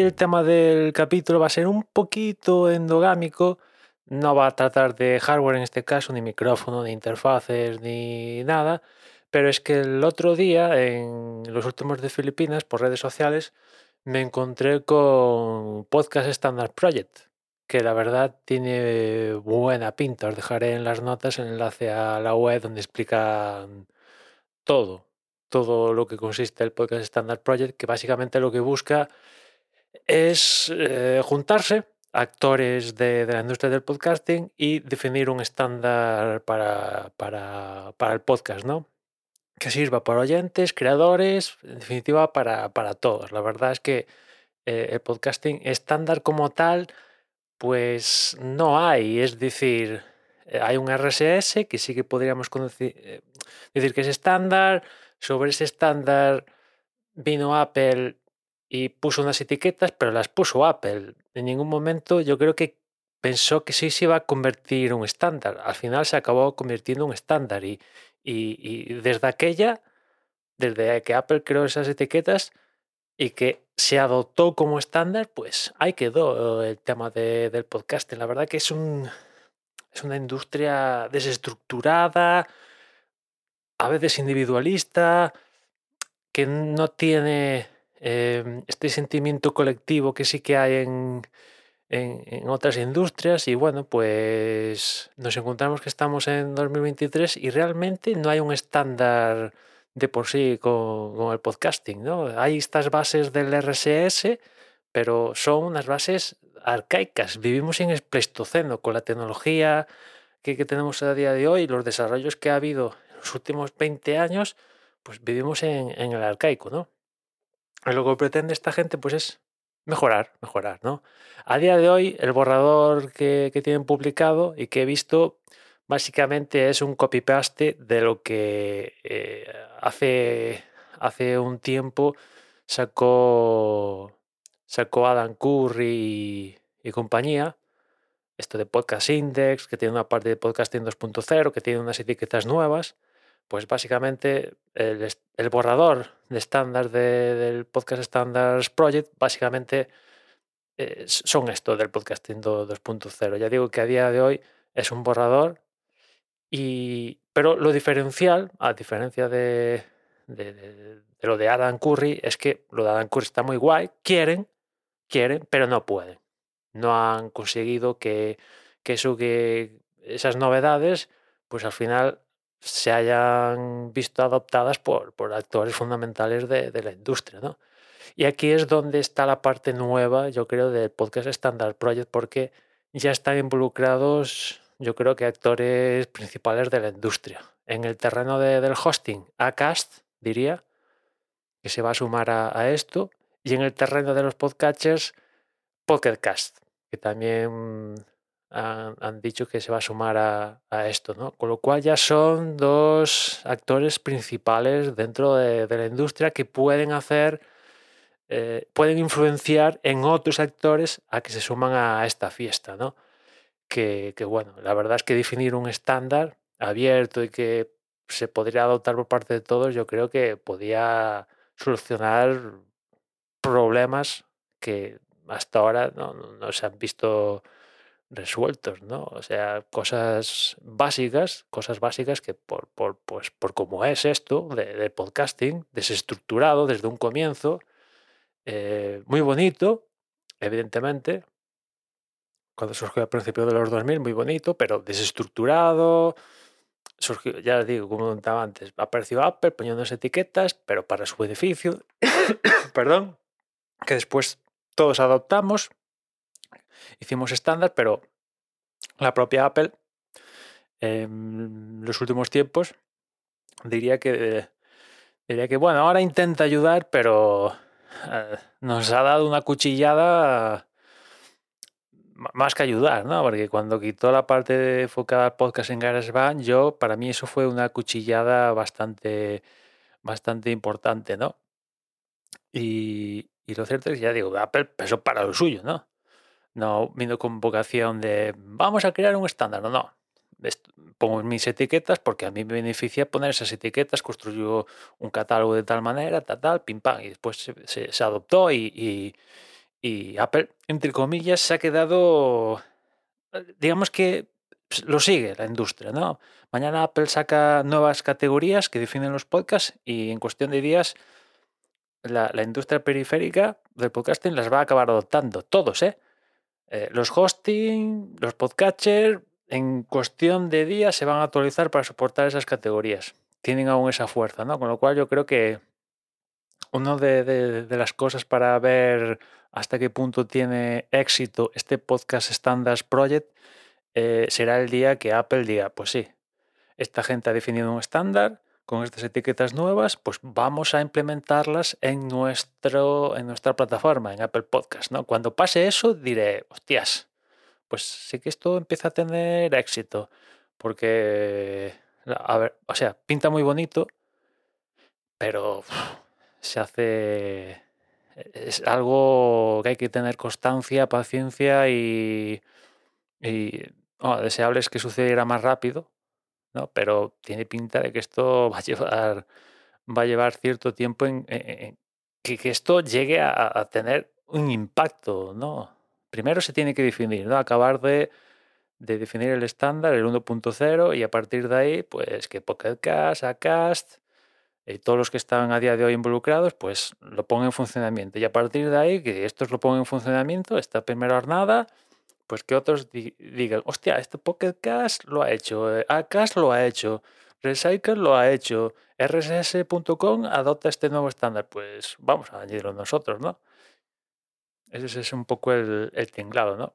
el tema del capítulo va a ser un poquito endogámico. No va a tratar de hardware en este caso, ni micrófono, ni interfaces, ni nada. Pero es que el otro día, en los últimos de Filipinas, por redes sociales, me encontré con Podcast Standard Project, que la verdad tiene buena pinta. Os dejaré en las notas el enlace a la web donde explican todo, todo lo que consiste el Podcast Standard Project, que básicamente lo que busca es eh, juntarse actores de, la industria del podcasting y definir un estándar para, para, para, el podcast, ¿no? Que sirva para oyentes, creadores, en definitiva para, para todos. La verdad es que eh, el podcasting estándar como tal, pues no hay. Es decir, eh, hay un RSS que sí que podríamos decir que es estándar. Sobre ese estándar vino Apple y puso unas etiquetas, pero las puso Apple. En ningún momento yo creo que pensó que sí se iba a convertir en un estándar. Al final se acabó convirtiendo en un estándar y, y, desde aquella, desde que Apple creó esas etiquetas y que se adoptó como estándar, pues ahí quedó el tema de, del podcasting. La verdad que es, un, es una industria desestructurada, a veces individualista, que no tiene Em, este sentimiento colectivo que sí que hay en, en, otras industrias y bueno, pues nos encontramos que estamos en 2023 y realmente no hay un estándar de por sí con, el podcasting, ¿no? Hay estas bases del RSS, pero son unas bases arcaicas. Vivimos en el Pleistoceno con la tecnología que, que tenemos a día de hoy, los desarrollos que ha habido en los últimos 20 años, pues vivimos en, en el arcaico, ¿no? Lo que pretende esta gente pues es mejorar, mejorar, ¿no? A día de hoy, el borrador que, tienen publicado y que he visto básicamente es un copy-paste de lo que eh, hace, hace un tiempo sacó, sacó Adam Curry y, compañía. Esto de Podcast Index, que tiene una parte de Podcasting 2.0, que tiene unas etiquetas nuevas. Pues básicamente el, borrador de estándar del Podcast Standards Project, básicamente eh, son esto del podcasting 2.0. Ya digo que a día de hoy es un borrador, y, pero lo diferencial, a diferencia de, de, lo de Adam Curry, es que lo de Adam Curry está muy guay, quieren, quieren, pero no pueden. No han conseguido que, que, eso, que esas novedades, pues al final se hayan visto adoptadas por, por actores fundamentales de, de, la industria. ¿no? Y aquí es donde está la parte nueva, yo creo, del podcast Standard Project, porque ya están involucrados, yo creo que actores principales de la industria. En el terreno de, del hosting, Acast, diría, que se va a sumar a, a esto, y en el terreno de los podcatchers, Pocketcast, que también han, dicho que se va a sumar a, esto, ¿no? Con lo cual ya son dos actores principales dentro de, la industria que pueden hacer, eh, pueden influenciar en otros actores a que se suman a esta fiesta, ¿no? Que, que bueno, la verdad es que definir un estándar abierto y que se podría adoptar por parte de todos, yo creo que podía solucionar problemas que hasta ahora no, no se han visto resueltos, ¿no? O sea, cosas básicas, cosas básicas que por, por, pues, por es esto de, podcasting, desestructurado desde un comienzo, eh, muy bonito, evidentemente, cuando surgió a principios de los 2000, muy bonito, pero desestructurado, surgió, ya les digo, como comentaba antes, apareció Apple poniendo etiquetas, pero para su beneficio, perdón, que después todos adoptamos, hicimos estándar, pero la propia Apple en los últimos tiempos diría que diría que bueno, ahora intenta ayudar, pero eh, nos ha dado una cuchillada más que ayudar, ¿no? Porque cuando quitó la parte enfocada al podcast en GarageBand, yo, para mí eso fue una cuchillada bastante, bastante importante, ¿no? Y, y lo cierto es que ya digo, Apple pesó para lo suyo, ¿no? No vino con vocación de vamos a crear un estándar. No, no. Pongo mis etiquetas porque a mí me beneficia poner esas etiquetas, construyo un catálogo de tal manera, tal, tal, pim, pam. Y después se, se, adoptó y, y Apple, entre comillas, se ha quedado, eh, digamos que lo sigue la industria, ¿no? Mañana Apple saca nuevas categorías que definen los podcasts y en cuestión de días la, la industria periférica del podcasting las va a acabar adoptando, todos, ¿eh? Eh los hosting, los podcatchers, en cuestión de días se van a actualizar para soportar esas categorías. Tienen aún esa fuerza, ¿no? Con lo cual yo creo que una de, las cosas para ver hasta qué punto tiene éxito este Podcast Standards Project eh, será el día que Apple diga, pues sí, esta gente ha definido un estándar con estas etiquetas nuevas, pues vamos a implementarlas en, nuestro, en nuestra plataforma, en Apple Podcast. ¿no? Cuando pase eso, diré, hostias, pues sí que esto empieza a tener éxito, porque, a ver, o sea, pinta muy bonito, pero se hace... Es algo que hay que tener constancia, paciencia y, y deseable es que sucediera más rápido, ¿no? pero tiene pinta de que esto va a llevar, va a llevar cierto tiempo en, que, esto llegue a, tener un impacto. ¿no? Primero se tiene que definir, ¿no? acabar de, de definir el estándar, el 1.0, y a partir de ahí, pues que Pocket Cast, Acast, y todos los que están a día de hoy involucrados, pues lo pongan en funcionamiento. Y a partir de ahí, que estos lo pongan en funcionamiento, esta primera jornada, pues que otros digan, hostia, este Pocket Cast lo ha hecho, eh, Acast lo ha hecho, Recycle lo ha hecho, rss.com adopta este nuevo estándar, pues vamos a añadirlo nosotros, ¿no? Ese es un poco el, el tinglado, ¿no?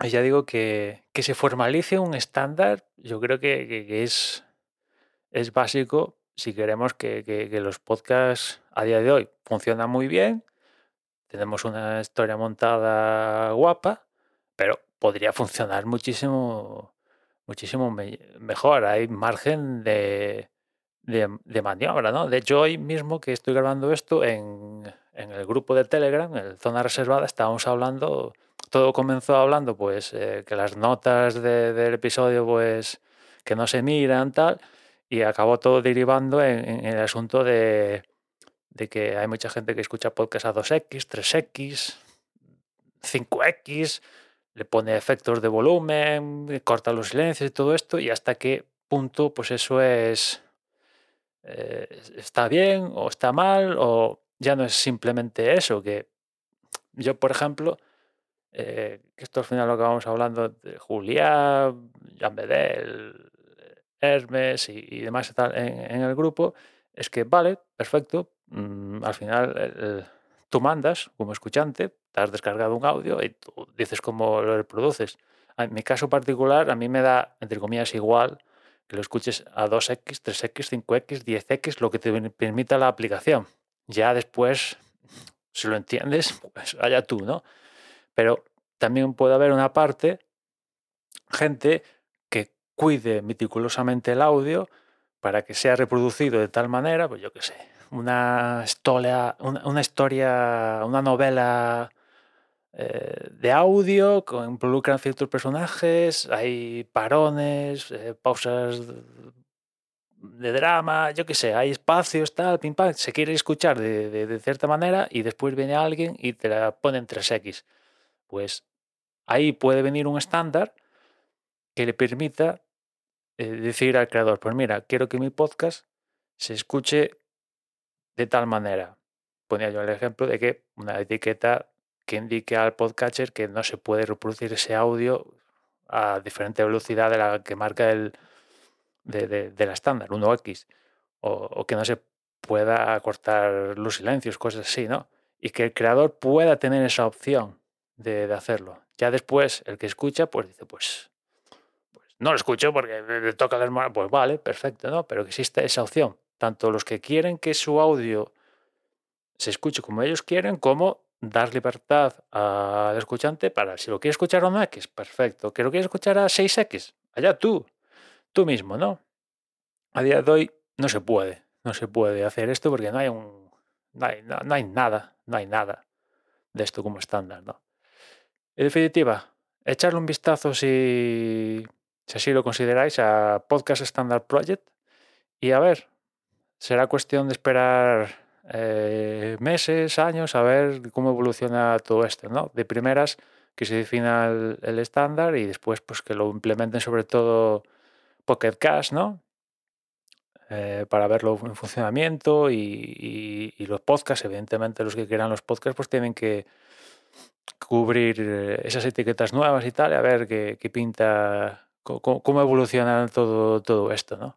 Y ya digo que, que se formalice un estándar, yo creo que, que es, es básico si queremos que, los podcasts a día de hoy funcionan muy bien, tenemos una historia montada guapa, pero podría funcionar muchísimo, muchísimo mejor. Hay margen de, de, maniobra, ¿no? De hecho, hoy mismo que estoy grabando esto en, el grupo de Telegram, en Zona Reservada, estábamos hablando, todo comenzó hablando, pues, eh, que las notas del episodio, pues, que no se miran, tal, y acabó todo derivando en, el asunto de, que hay mucha gente que escucha podcast a 2X, 3X, 5X, le pone efectos de volumen, corta los silencios y todo esto, y hasta qué punto pues eso es eh, está bien o está mal, o ya no es simplemente eso, que yo, por ejemplo, eh, que esto al final lo que vamos hablando de Julián, Jean Bedel, Hermes y, demás tal en, el grupo, es que vale, perfecto, mm, al final tú mandas como escuchante, te has descargado un audio y tú dices cómo lo reproduces. En mi caso particular, a mí me da, entre comillas, igual que lo escuches a 2X, 3X, 5X, 10X, lo que te permita la aplicación. Ya después, si lo entiendes, pues allá tú, ¿no? Pero también puede haber una parte, gente cuide meticulosamente el audio para que sea reproducido de tal manera, pues yo qué sé, una historia, una, historia, una novela eh, de audio que involucran ciertos personajes, hay parones, eh, pausas de drama, yo qué sé, hay espacios, tal, pim pam, se quiere escuchar de, de, cierta manera y después viene alguien y te la pone en 3X. Pues ahí puede venir un estándar que le permita eh, decir al creador, pues mira, quiero que mi podcast se escuche de tal manera. Ponía yo el ejemplo de que una etiqueta que indique al podcatcher que no se puede reproducir ese audio a diferente velocidad de la que marca el de, la estándar, 1x, o, que no se pueda cortar los silencios, cosas así, ¿no? Y que el creador pueda tener esa opción de, de hacerlo. Ya después, el que escucha, pues dice, pues no lo escucho porque le toca la Pues vale, perfecto, ¿no? Pero que existe esa opción. Tanto los que quieren que su audio se escuche como ellos quieren, como dar libertad al escuchante para si lo quiere escuchar a 1X, perfecto. Que lo quiere escuchar a 6X, allá tú, tú mismo, ¿no? A día de hoy no se puede, no se puede hacer esto porque no hay un. No hay, no hay nada, no hay nada de esto como estándar, ¿no? En definitiva, echarle un vistazo si si así lo consideráis, a Podcast Standard Project. Y a ver, será cuestión de esperar eh, meses, años, a ver cómo evoluciona todo esto, ¿no? De primeras que se defina el, estándar y después pues que lo implementen sobre todo Pocket Cash, ¿no? Eh, para verlo en funcionamiento y, los podcasts, evidentemente los que quieran los podcasts pues tienen que cubrir eh, esas etiquetas nuevas y tal, a ver qué, pinta, cómo, cómo, evoluciona todo, todo esto, ¿no?